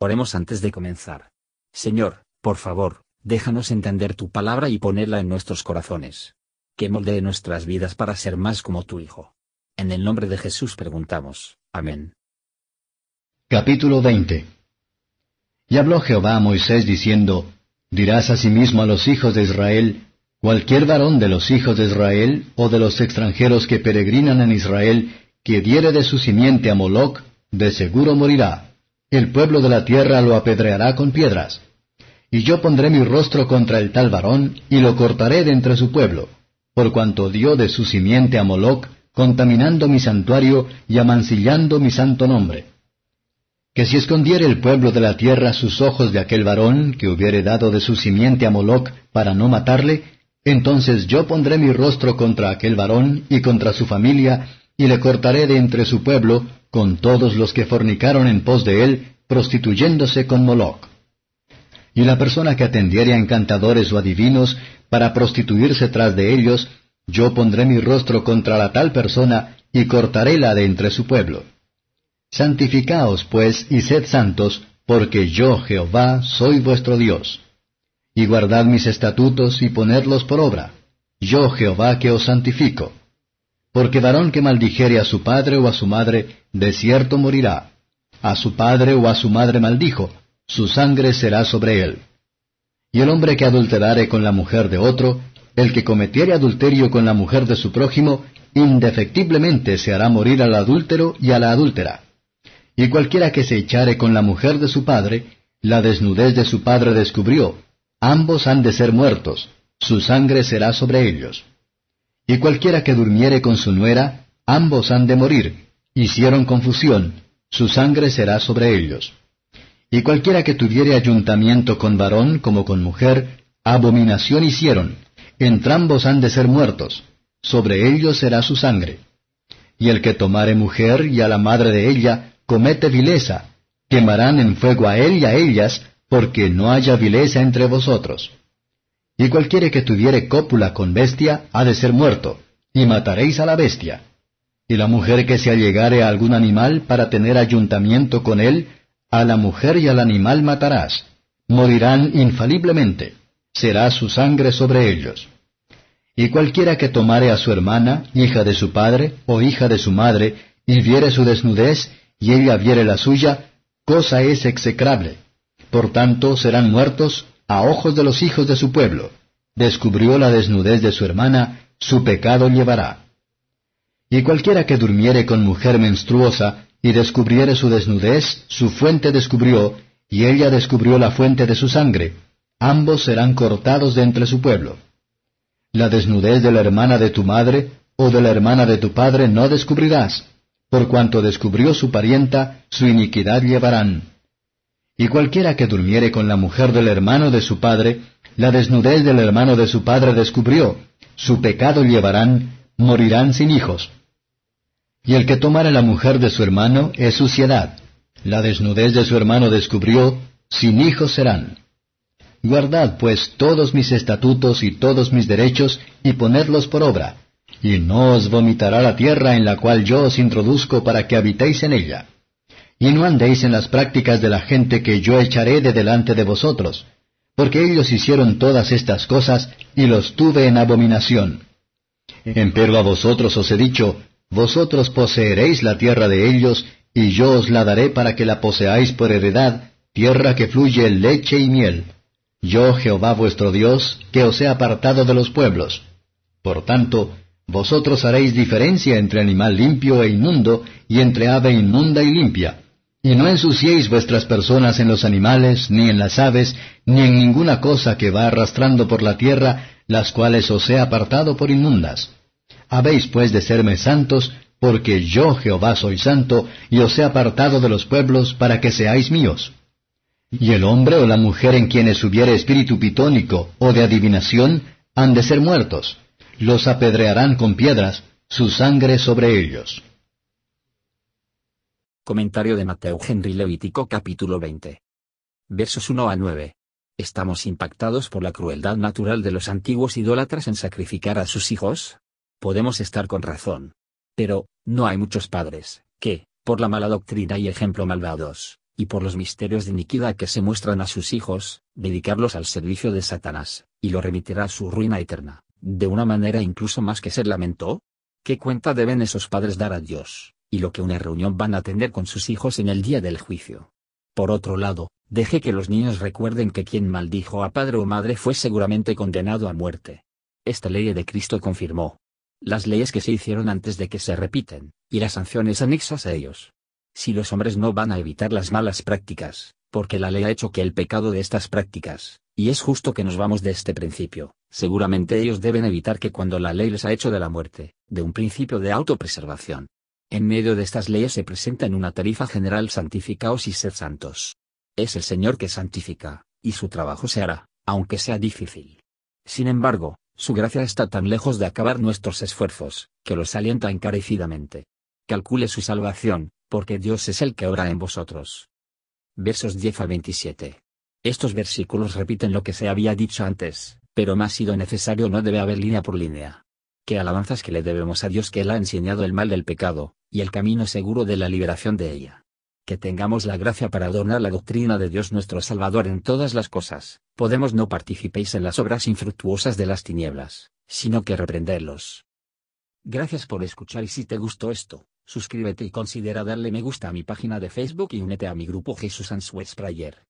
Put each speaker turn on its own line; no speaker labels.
Oremos antes de comenzar. Señor, por favor, déjanos entender tu palabra y ponerla en nuestros corazones. Que moldee nuestras vidas para ser más como tu Hijo. En el nombre de Jesús preguntamos. Amén.
Capítulo 20 Y habló Jehová a Moisés diciendo, Dirás asimismo a los hijos de Israel, Cualquier varón de los hijos de Israel, o de los extranjeros que peregrinan en Israel, que diere de su simiente a Moloc, de seguro morirá el pueblo de la tierra lo apedreará con piedras. Y yo pondré mi rostro contra el tal varón, y lo cortaré de entre su pueblo, por cuanto dio de su simiente a Moloc, contaminando mi santuario y amancillando mi santo nombre. Que si escondiere el pueblo de la tierra sus ojos de aquel varón que hubiere dado de su simiente a Moloc para no matarle, entonces yo pondré mi rostro contra aquel varón y contra su familia, y le cortaré de entre su pueblo, con todos los que fornicaron en pos de él, prostituyéndose con Moloch. Y la persona que atendiere a encantadores o adivinos para prostituirse tras de ellos, yo pondré mi rostro contra la tal persona y cortaréla de entre su pueblo. Santificaos, pues, y sed santos, porque yo, Jehová, soy vuestro Dios. Y guardad mis estatutos y ponedlos por obra. Yo, Jehová, que os santifico. Porque varón que maldijere a su padre o a su madre, de cierto morirá. A su padre o a su madre maldijo, su sangre será sobre él. Y el hombre que adulterare con la mujer de otro, el que cometiere adulterio con la mujer de su prójimo, indefectiblemente se hará morir al adúltero y a la adúltera. Y cualquiera que se echare con la mujer de su padre, la desnudez de su padre descubrió, ambos han de ser muertos, su sangre será sobre ellos. Y cualquiera que durmiere con su nuera, ambos han de morir, hicieron confusión, su sangre será sobre ellos. Y cualquiera que tuviere ayuntamiento con varón como con mujer, abominación hicieron, entrambos han de ser muertos, sobre ellos será su sangre. Y el que tomare mujer y a la madre de ella, comete vileza, quemarán en fuego a él y a ellas, porque no haya vileza entre vosotros. Y cualquiera que tuviere cópula con bestia, ha de ser muerto, y mataréis a la bestia. Y la mujer que se allegare a algún animal para tener ayuntamiento con él, a la mujer y al animal matarás. Morirán infaliblemente. Será su sangre sobre ellos. Y cualquiera que tomare a su hermana, hija de su padre, o hija de su madre, y viere su desnudez, y ella viere la suya, cosa es execrable. Por tanto serán muertos a ojos de los hijos de su pueblo. Descubrió la desnudez de su hermana, su pecado llevará. Y cualquiera que durmiere con mujer menstruosa, y descubriere su desnudez, su fuente descubrió, y ella descubrió la fuente de su sangre, ambos serán cortados de entre su pueblo. La desnudez de la hermana de tu madre, o de la hermana de tu padre no descubrirás, por cuanto descubrió su parienta, su iniquidad llevarán. Y cualquiera que durmiere con la mujer del hermano de su padre, la desnudez del hermano de su padre descubrió, su pecado llevarán, morirán sin hijos. Y el que tomara la mujer de su hermano es suciedad. La desnudez de su hermano descubrió, sin hijos serán. Guardad pues todos mis estatutos y todos mis derechos, y ponedlos por obra, y no os vomitará la tierra en la cual yo os introduzco para que habitéis en ella. Y no andéis en las prácticas de la gente que yo echaré de delante de vosotros, porque ellos hicieron todas estas cosas, y los tuve en abominación. Empero a vosotros os he dicho, vosotros poseeréis la tierra de ellos, y yo os la daré para que la poseáis por heredad, tierra que fluye leche y miel. Yo, Jehová vuestro Dios, que os he apartado de los pueblos. Por tanto, vosotros haréis diferencia entre animal limpio e inmundo, y entre ave inmunda y limpia. Y no ensuciéis vuestras personas en los animales, ni en las aves, ni en ninguna cosa que va arrastrando por la tierra, las cuales os he apartado por inmundas. Habéis pues de serme santos, porque yo Jehová soy santo, y os he apartado de los pueblos para que seáis míos. Y el hombre o la mujer en quienes hubiere espíritu pitónico o de adivinación han de ser muertos. Los apedrearán con piedras, su sangre sobre ellos.
Comentario de Mateo Henry Levítico capítulo 20. Versos 1 a 9. ¿Estamos impactados por la crueldad natural de los antiguos idólatras en sacrificar a sus hijos? podemos estar con razón. Pero, no hay muchos padres, que, por la mala doctrina y ejemplo malvados, y por los misterios de iniquidad que se muestran a sus hijos, dedicarlos al servicio de Satanás, y lo remitirá a su ruina eterna, de una manera incluso más que ser lamentó? ¿Qué cuenta deben esos padres dar a Dios, y lo que una reunión van a tener con sus hijos en el día del juicio? Por otro lado, deje que los niños recuerden que quien maldijo a padre o madre fue seguramente condenado a muerte. Esta ley de Cristo confirmó las leyes que se hicieron antes de que se repiten, y las sanciones anexas a ellos. Si los hombres no van a evitar las malas prácticas, porque la ley ha hecho que el pecado de estas prácticas, y es justo que nos vamos de este principio, seguramente ellos deben evitar que cuando la ley les ha hecho de la muerte, de un principio de autopreservación. En medio de estas leyes se presenta en una tarifa general santificaos y sed santos. Es el Señor que santifica, y su trabajo se hará, aunque sea difícil. Sin embargo, su gracia está tan lejos de acabar nuestros esfuerzos, que los alienta encarecidamente. Calcule su salvación, porque Dios es el que obra en vosotros. Versos 10 a 27. Estos versículos repiten lo que se había dicho antes, pero más sido necesario no debe haber línea por línea. Qué alabanzas que le debemos a Dios que Él ha enseñado el mal del pecado, y el camino seguro de la liberación de ella. Que tengamos la gracia para adornar la doctrina de Dios nuestro Salvador en todas las cosas, podemos no participéis en las obras infructuosas de las tinieblas, sino que reprenderlos. Gracias por escuchar y si te gustó esto, suscríbete y considera darle me gusta a mi página de Facebook y únete a mi grupo Jesús Answers Prayer.